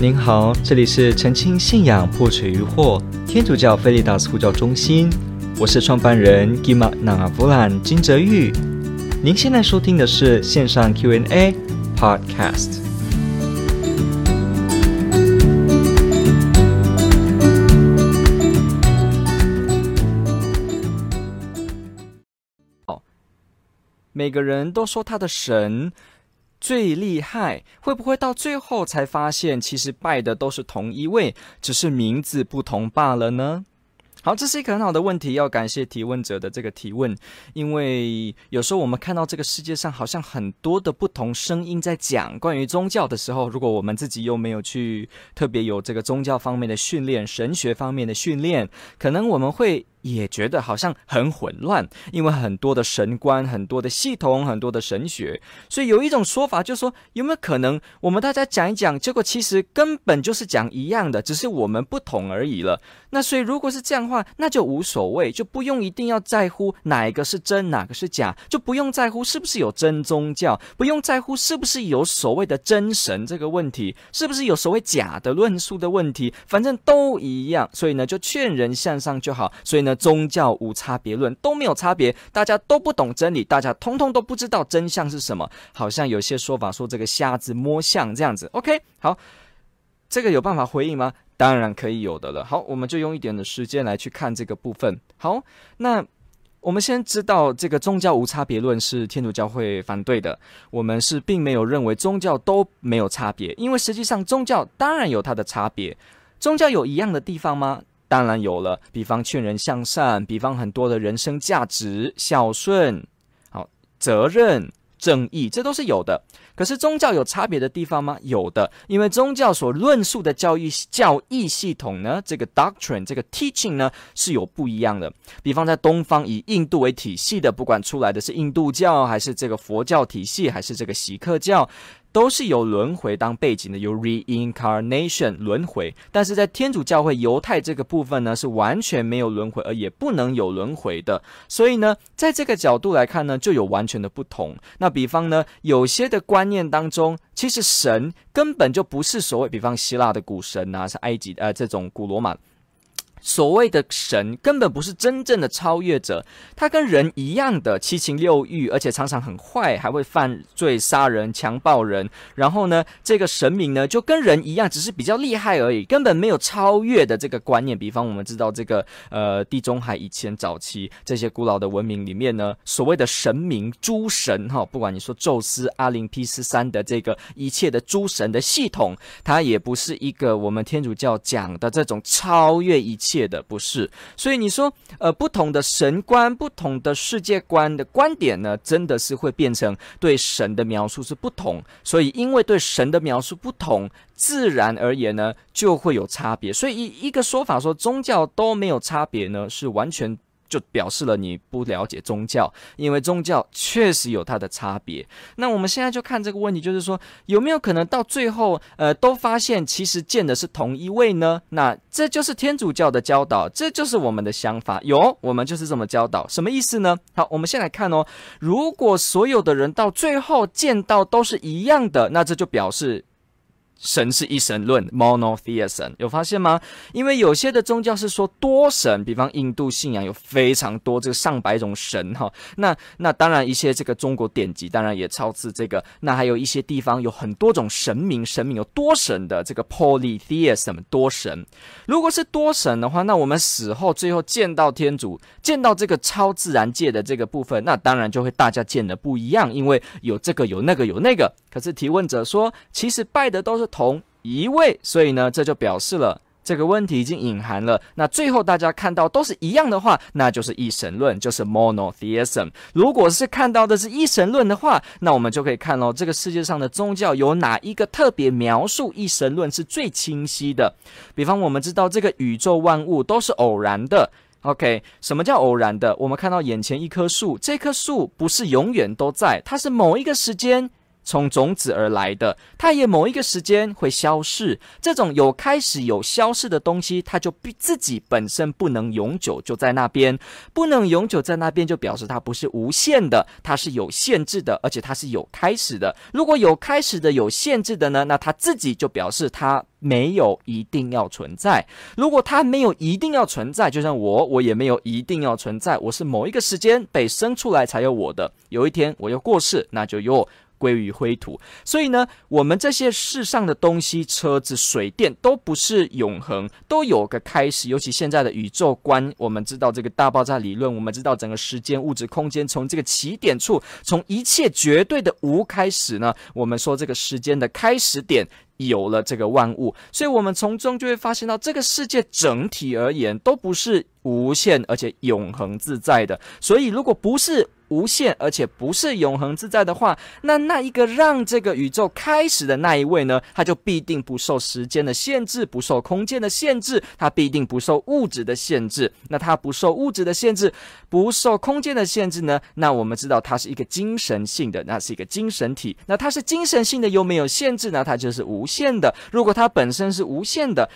您好，这里是澄清信仰破除疑惑天主教菲利达斯呼叫中心，我是创办人 Gima Nangavulan 金哲昱。您现在收听的是线上 Q&A Podcast。好，每个人都说他的神。最厉害，会不会到最后才发现，其实拜的都是同一位，只是名字不同罢了呢？好，这是一个很好的问题，要感谢提问者的这个提问，因为有时候我们看到这个世界上好像很多的不同声音在讲关于宗教的时候，如果我们自己又没有去特别有这个宗教方面的训练、神学方面的训练，可能我们会。也觉得好像很混乱，因为很多的神观、很多的系统、很多的神学，所以有一种说法就是说，有没有可能我们大家讲一讲，结果其实根本就是讲一样的，只是我们不同而已了。那所以如果是这样的话，那就无所谓，就不用一定要在乎哪一个是真，哪个是假，就不用在乎是不是有真宗教，不用在乎是不是有所谓的真神这个问题，是不是有所谓假的论述的问题，反正都一样。所以呢，就劝人向上就好。所以呢。宗教无差别论都没有差别，大家都不懂真理，大家通通都不知道真相是什么。好像有些说法说这个瞎子摸象这样子。OK，好，这个有办法回应吗？当然可以有的了。好，我们就用一点的时间来去看这个部分。好，那我们先知道这个宗教无差别论是天主教会反对的。我们是并没有认为宗教都没有差别，因为实际上宗教当然有它的差别。宗教有一样的地方吗？当然有了，比方劝人向善，比方很多的人生价值、孝顺、好责任、正义，这都是有的。可是宗教有差别的地方吗？有的，因为宗教所论述的教育教义系统呢，这个 doctrine 这个 teaching 呢是有不一样的。比方在东方以印度为体系的，不管出来的是印度教，还是这个佛教体系，还是这个锡克教。都是由轮回当背景的，由 reincarnation 轮回，但是在天主教会犹太这个部分呢，是完全没有轮回，而也不能有轮回的。所以呢，在这个角度来看呢，就有完全的不同。那比方呢，有些的观念当中，其实神根本就不是所谓，比方希腊的古神啊，是埃及呃这种古罗马。所谓的神根本不是真正的超越者，他跟人一样的七情六欲，而且常常很坏，还会犯罪、杀人、强暴人。然后呢，这个神明呢就跟人一样，只是比较厉害而已，根本没有超越的这个观念。比方我们知道这个呃地中海以前早期这些古老的文明里面呢，所谓的神明诸神哈，不管你说宙斯、阿林匹斯三的这个一切的诸神的系统，它也不是一个我们天主教讲的这种超越一切。切的不是，所以你说，呃，不同的神观、不同的世界观的观点呢，真的是会变成对神的描述是不同。所以，因为对神的描述不同，自然而言呢，就会有差别。所以，一一个说法说宗教都没有差别呢，是完全。就表示了你不了解宗教，因为宗教确实有它的差别。那我们现在就看这个问题，就是说有没有可能到最后，呃，都发现其实见的是同一位呢？那这就是天主教的教导，这就是我们的想法。有，我们就是这么教导，什么意思呢？好，我们先来看哦。如果所有的人到最后见到都是一样的，那这就表示。神是一神论 （monotheism），有发现吗？因为有些的宗教是说多神，比方印度信仰有非常多这个上百种神哈。那那当然一些这个中国典籍当然也超自这个。那还有一些地方有很多种神明，神明有多神的这个 polytheism 多神。如果是多神的话，那我们死后最后见到天主，见到这个超自然界的这个部分，那当然就会大家见的不一样，因为有这个有那个有那个。可是提问者说，其实拜的都是。同一位，所以呢，这就表示了这个问题已经隐含了。那最后大家看到都是一样的话，那就是一神论，就是 monotheism。如果是看到的是一神论的话，那我们就可以看哦，这个世界上的宗教有哪一个特别描述一神论是最清晰的？比方我们知道这个宇宙万物都是偶然的。OK，什么叫偶然的？我们看到眼前一棵树，这棵树不是永远都在，它是某一个时间。从种子而来的，它也某一个时间会消逝。这种有开始有消逝的东西，它就必自己本身不能永久就在那边，不能永久在那边，就表示它不是无限的，它是有限制的，而且它是有开始的。如果有开始的、有限制的呢，那它自己就表示它没有一定要存在。如果它没有一定要存在，就像我，我也没有一定要存在，我是某一个时间被生出来才有我的，有一天我要过世，那就有。归于灰土，所以呢，我们这些世上的东西，车子、水电都不是永恒，都有个开始。尤其现在的宇宙观，我们知道这个大爆炸理论，我们知道整个时间、物质、空间从这个起点处，从一切绝对的无开始呢，我们说这个时间的开始点有了这个万物，所以我们从中就会发现到，这个世界整体而言都不是无限而且永恒自在的。所以，如果不是无限，而且不是永恒自在的话，那那一个让这个宇宙开始的那一位呢，他就必定不受时间的限制，不受空间的限制，他必定不受物质的限制。那他不受物质的限制，不受空间的限制呢？那我们知道它是一个精神性的，那是一个精神体。那它是精神性的，又没有限制，呢它就是无限的。如果它本身是无限的。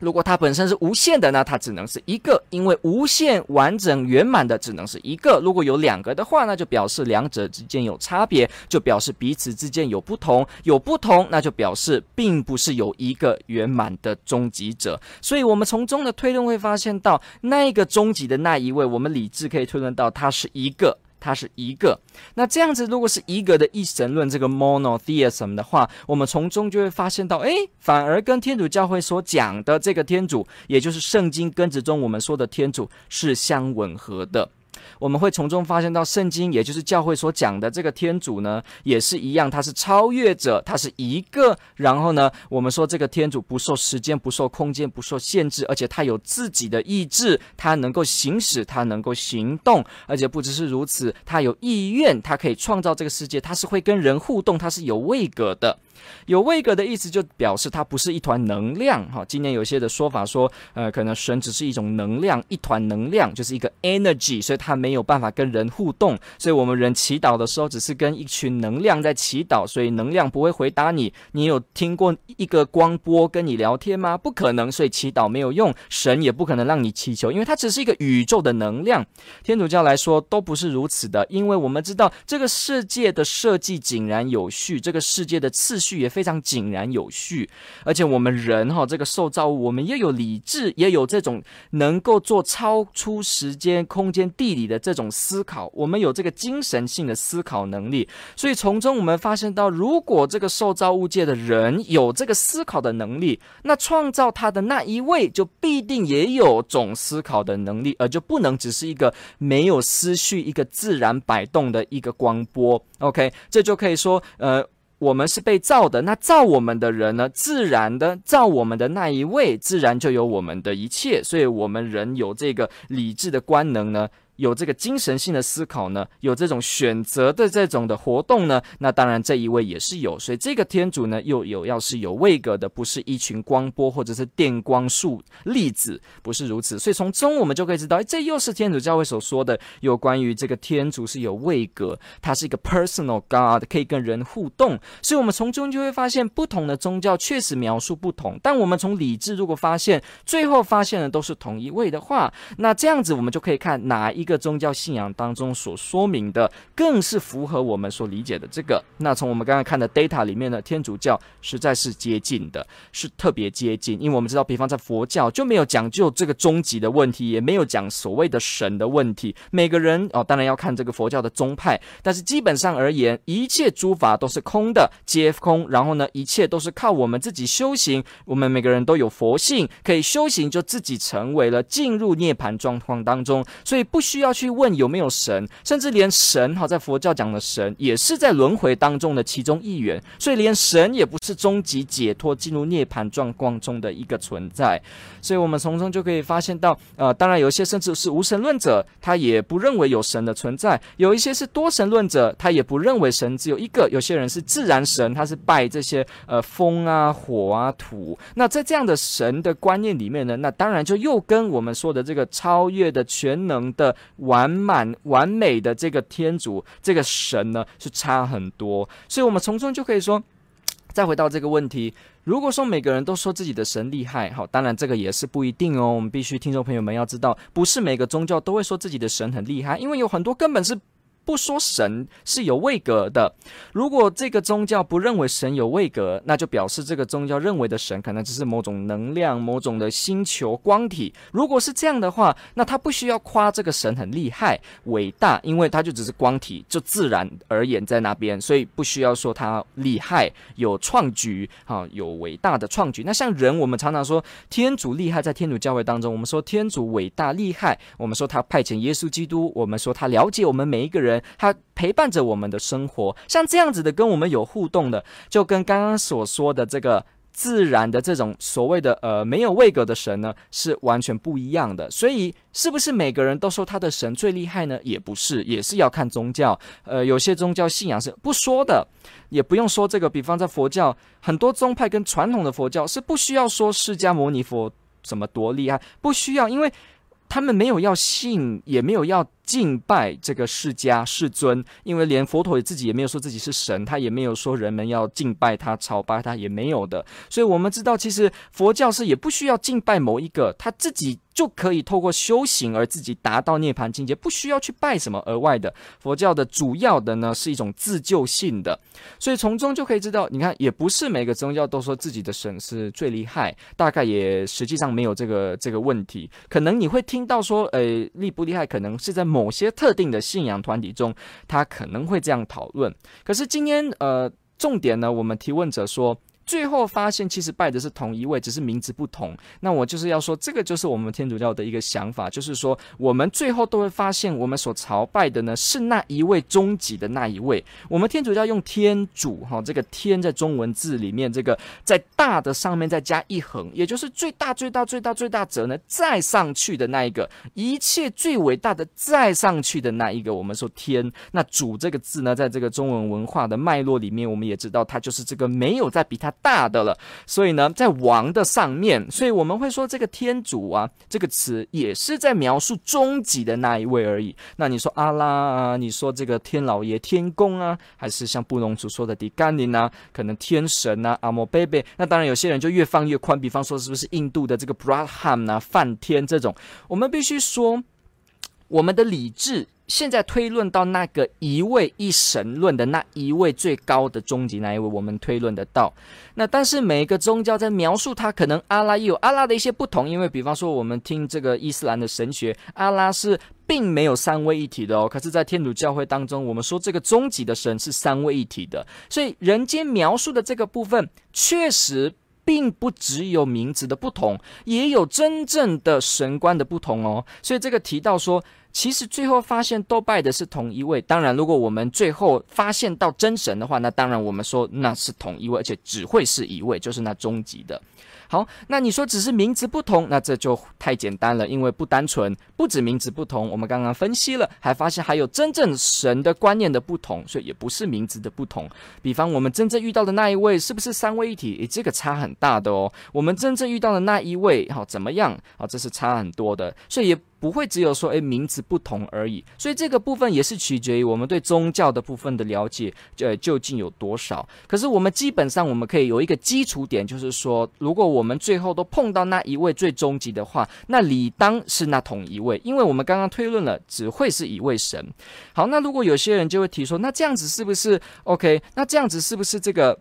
如果它本身是无限的，那它只能是一个，因为无限完整圆满的只能是一个。如果有两个的话，那就表示两者之间有差别，就表示彼此之间有不同，有不同，那就表示并不是有一个圆满的终极者。所以，我们从中的推论会发现到，那个终极的那一位，我们理智可以推论到，他是一个。它是一个，那这样子，如果是一个的一神论这个 monotheism 的话，我们从中就会发现到，哎，反而跟天主教会所讲的这个天主，也就是圣经根子中我们说的天主，是相吻合的。我们会从中发现到，圣经也就是教会所讲的这个天主呢，也是一样，他是超越者，他是一个。然后呢，我们说这个天主不受时间、不受空间、不受限制，而且他有自己的意志，他能够行使，他能够行动，而且不只是如此，他有意愿，他可以创造这个世界，他是会跟人互动，他是有位格的。有位格的意思就表示它不是一团能量哈。今年有些的说法说，呃，可能神只是一种能量，一团能量就是一个 energy，所以它没有办法跟人互动。所以我们人祈祷的时候，只是跟一群能量在祈祷，所以能量不会回答你。你有听过一个光波跟你聊天吗？不可能，所以祈祷没有用。神也不可能让你祈求，因为它只是一个宇宙的能量。天主教来说都不是如此的，因为我们知道这个世界的设计井然有序，这个世界的次序。也非常井然有序，而且我们人哈，这个受造物，我们也有理智，也有这种能够做超出时间、空间、地理的这种思考，我们有这个精神性的思考能力。所以从中我们发现到，如果这个受造物界的人有这个思考的能力，那创造他的那一位就必定也有种思考的能力，而就不能只是一个没有思绪、一个自然摆动的一个光波。OK，这就可以说，呃。我们是被造的，那造我们的人呢？自然的造我们的那一位，自然就有我们的一切，所以我们人有这个理智的官能呢。有这个精神性的思考呢，有这种选择的这种的活动呢，那当然这一位也是有，所以这个天主呢又有要是有位格的，不是一群光波或者是电光束粒子，不是如此。所以从中我们就可以知道，哎，这又是天主教会所说的有关于这个天主是有位格，他是一个 personal God，可以跟人互动。所以我们从中就会发现，不同的宗教确实描述不同，但我们从理智如果发现最后发现的都是同一位的话，那这样子我们就可以看哪一。一个宗教信仰当中所说明的，更是符合我们所理解的这个。那从我们刚刚看的 data 里面呢，天主教实在是接近的，是特别接近。因为我们知道，比方在佛教就没有讲究这个终极的问题，也没有讲所谓的神的问题。每个人哦，当然要看这个佛教的宗派，但是基本上而言，一切诸法都是空的，皆空。然后呢，一切都是靠我们自己修行。我们每个人都有佛性，可以修行，就自己成为了进入涅槃状况当中，所以不需。需要去问有没有神，甚至连神哈，在佛教讲的神也是在轮回当中的其中一员，所以连神也不是终极解脱进入涅槃状况中的一个存在。所以我们从中就可以发现到，呃，当然有一些甚至是无神论者，他也不认为有神的存在；有一些是多神论者，他也不认为神只有一个。有些人是自然神，他是拜这些呃风啊、火啊、土。那在这样的神的观念里面呢，那当然就又跟我们说的这个超越的全能的。完满完美的这个天主这个神呢，是差很多。所以，我们从中就可以说，再回到这个问题，如果说每个人都说自己的神厉害，好，当然这个也是不一定哦。我们必须听众朋友们要知道，不是每个宗教都会说自己的神很厉害，因为有很多根本是。不说神是有位格的，如果这个宗教不认为神有位格，那就表示这个宗教认为的神可能只是某种能量、某种的星球光体。如果是这样的话，那他不需要夸这个神很厉害、伟大，因为他就只是光体，就自然而言在那边，所以不需要说他厉害、有创举啊，有伟大的创举。那像人，我们常常说天主厉害，在天主教会当中，我们说天主伟大厉害，我们说他派遣耶稣基督，我们说他了解我们每一个人。他陪伴着我们的生活，像这样子的跟我们有互动的，就跟刚刚所说的这个自然的这种所谓的呃没有位格的神呢，是完全不一样的。所以，是不是每个人都说他的神最厉害呢？也不是，也是要看宗教。呃，有些宗教信仰是不说的，也不用说这个。比方在佛教，很多宗派跟传统的佛教是不需要说释迦牟尼佛什么多厉害，不需要，因为他们没有要信，也没有要。敬拜这个释迦世尊，因为连佛陀自己也没有说自己是神，他也没有说人们要敬拜他、朝拜他，也没有的。所以，我们知道，其实佛教是也不需要敬拜某一个，他自己就可以透过修行而自己达到涅槃境界，不需要去拜什么额外的。佛教的主要的呢是一种自救性的，所以从中就可以知道，你看，也不是每个宗教都说自己的神是最厉害，大概也实际上没有这个这个问题。可能你会听到说，呃，厉不厉害，可能是在。某些特定的信仰团体中，他可能会这样讨论。可是今天，呃，重点呢，我们提问者说。最后发现，其实拜的是同一位，只是名字不同。那我就是要说，这个就是我们天主教的一个想法，就是说，我们最后都会发现，我们所朝拜的呢，是那一位终极的那一位。我们天主教用天主，哈，这个天在中文字里面，这个在大的上面再加一横，也就是最大、最大、最大、最大者呢，再上去的那一个，一切最伟大的再上去的那一个。我们说天，那主这个字呢，在这个中文文化的脉络里面，我们也知道，它就是这个没有在比它。大的了，所以呢，在王的上面，所以我们会说这个天主啊，这个词也是在描述终极的那一位而已。那你说阿拉啊，你说这个天老爷、天公啊，还是像布隆族说的迪甘尼啊，可能天神啊，阿摩贝贝。那当然，有些人就越放越宽，比方说是不是印度的这个 Brahman 啊，梵天这种，我们必须说，我们的理智。现在推论到那个一位一神论的那一位最高的终极那一位，我们推论得到。那但是每一个宗教在描述他，可能阿拉也有阿拉的一些不同。因为比方说，我们听这个伊斯兰的神学，阿拉是并没有三位一体的哦。可是，在天主教会当中，我们说这个终极的神是三位一体的。所以，人间描述的这个部分，确实并不只有名字的不同，也有真正的神官的不同哦。所以，这个提到说。其实最后发现都拜的是同一位。当然，如果我们最后发现到真神的话，那当然我们说那是同一位，而且只会是一位，就是那终极的。好，那你说只是名字不同，那这就太简单了，因为不单纯，不止名字不同，我们刚刚分析了，还发现还有真正神的观念的不同，所以也不是名字的不同。比方我们真正遇到的那一位是不是三位一体？诶，这个差很大的哦。我们真正遇到的那一位，好怎么样？好，这是差很多的，所以也。不会只有说诶名字不同而已，所以这个部分也是取决于我们对宗教的部分的了解，呃究竟有多少。可是我们基本上我们可以有一个基础点，就是说，如果我们最后都碰到那一位最终极的话，那理当是那同一位，因为我们刚刚推论了，只会是一位神。好，那如果有些人就会提说，那这样子是不是 OK？那这样子是不是这个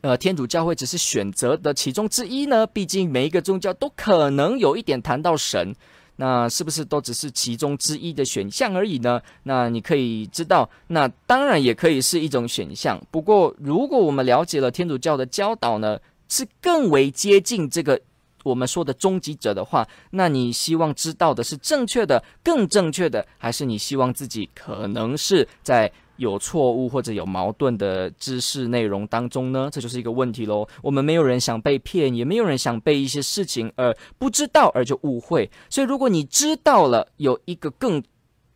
呃天主教会只是选择的其中之一呢？毕竟每一个宗教都可能有一点谈到神。那是不是都只是其中之一的选项而已呢？那你可以知道，那当然也可以是一种选项。不过，如果我们了解了天主教的教导呢，是更为接近这个我们说的终极者的话，那你希望知道的是正确的、更正确的，还是你希望自己可能是在？有错误或者有矛盾的知识内容当中呢，这就是一个问题喽。我们没有人想被骗，也没有人想被一些事情而不知道而就误会。所以，如果你知道了有一个更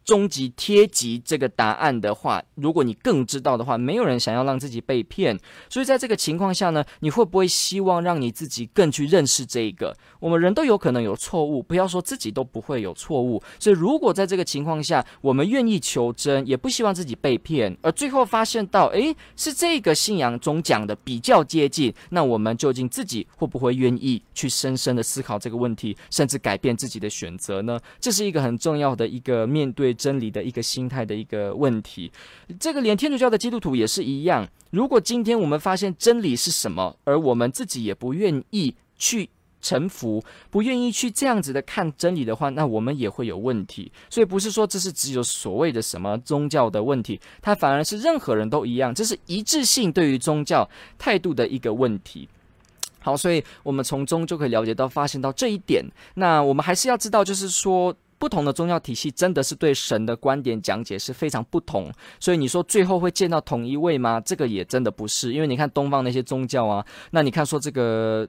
终极贴级这个答案的话，如果你更知道的话，没有人想要让自己被骗。所以在这个情况下呢，你会不会希望让你自己更去认识这个？我们人都有可能有错误，不要说自己都不会有错误。所以如果在这个情况下，我们愿意求真，也不希望自己被骗，而最后发现到，诶，是这个信仰中讲的比较接近，那我们究竟自己会不会愿意去深深的思考这个问题，甚至改变自己的选择呢？这是一个很重要的一个面对真理的一个心态的一个问题，这个连天主教的基督徒也是一样。如果今天我们发现真理是什么，而我们自己也不愿意去臣服，不愿意去这样子的看真理的话，那我们也会有问题。所以不是说这是只有所谓的什么宗教的问题，它反而是任何人都一样，这是一致性对于宗教态度的一个问题。好，所以我们从中就可以了解到、发现到这一点。那我们还是要知道，就是说。不同的宗教体系真的是对神的观点讲解是非常不同，所以你说最后会见到同一位吗？这个也真的不是，因为你看东方那些宗教啊，那你看说这个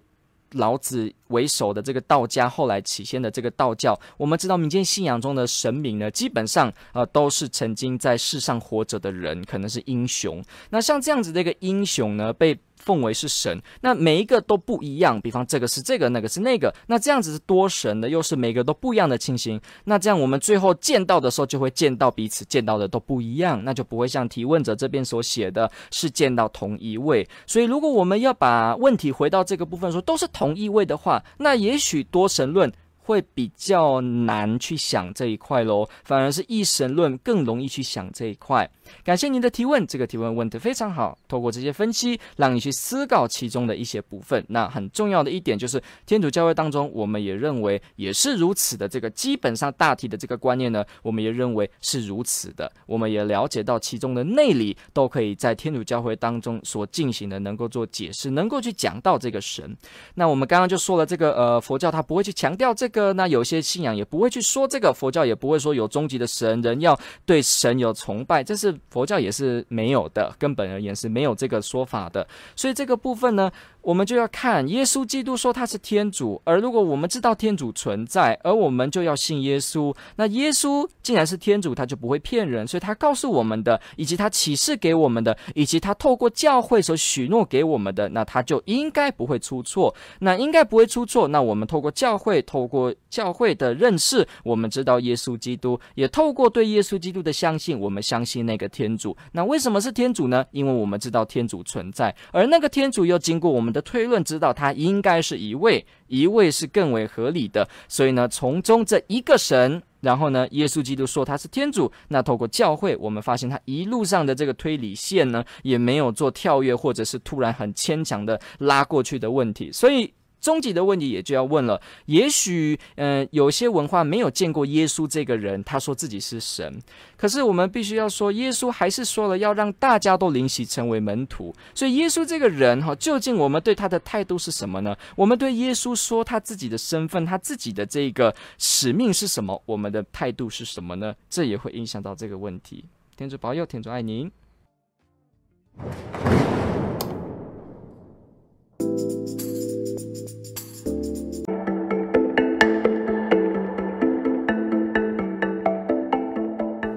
老子为首的这个道家，后来起先的这个道教，我们知道民间信仰中的神明呢，基本上呃都是曾经在世上活着的人，可能是英雄。那像这样子的一个英雄呢，被奉为是神，那每一个都不一样。比方这个是这个，那个是那个，那这样子是多神的，又是每个都不一样的情形。那这样我们最后见到的时候，就会见到彼此见到的都不一样，那就不会像提问者这边所写的是见到同一位。所以，如果我们要把问题回到这个部分说都是同一位的话，那也许多神论。会比较难去想这一块喽，反而是一神论更容易去想这一块。感谢您的提问，这个提问问得非常好。透过这些分析，让你去思考其中的一些部分。那很重要的一点就是，天主教会当中，我们也认为也是如此的。这个基本上大体的这个观念呢，我们也认为是如此的。我们也了解到其中的内里，都可以在天主教会当中所进行的，能够做解释，能够去讲到这个神。那我们刚刚就说了，这个呃佛教它不会去强调这个。个那有些信仰也不会去说这个，佛教也不会说有终极的神，人要对神有崇拜，这是佛教也是没有的，根本而言是没有这个说法的。所以这个部分呢，我们就要看耶稣基督说他是天主，而如果我们知道天主存在，而我们就要信耶稣。那耶稣既然是天主，他就不会骗人，所以他告诉我们的，以及他启示给我们的，以及他透过教会所许诺给我们的，那他就应该不会出错。那应该不会出错。那我们透过教会，透过教会的认识，我们知道耶稣基督，也透过对耶稣基督的相信，我们相信那个天主。那为什么是天主呢？因为我们知道天主存在，而那个天主又经过我们的推论，知道他应该是一位，一位是更为合理的。所以呢，从中这一个神，然后呢，耶稣基督说他是天主。那透过教会，我们发现他一路上的这个推理线呢，也没有做跳跃，或者是突然很牵强的拉过去的问题。所以。终极的问题也就要问了，也许，嗯、有些文化没有见过耶稣这个人，他说自己是神，可是我们必须要说，耶稣还是说了要让大家都灵洗成为门徒，所以耶稣这个人哈，究竟我们对他的态度是什么呢？我们对耶稣说他自己的身份，他自己的这个使命是什么？我们的态度是什么呢？这也会影响到这个问题。天主保佑，天主爱您。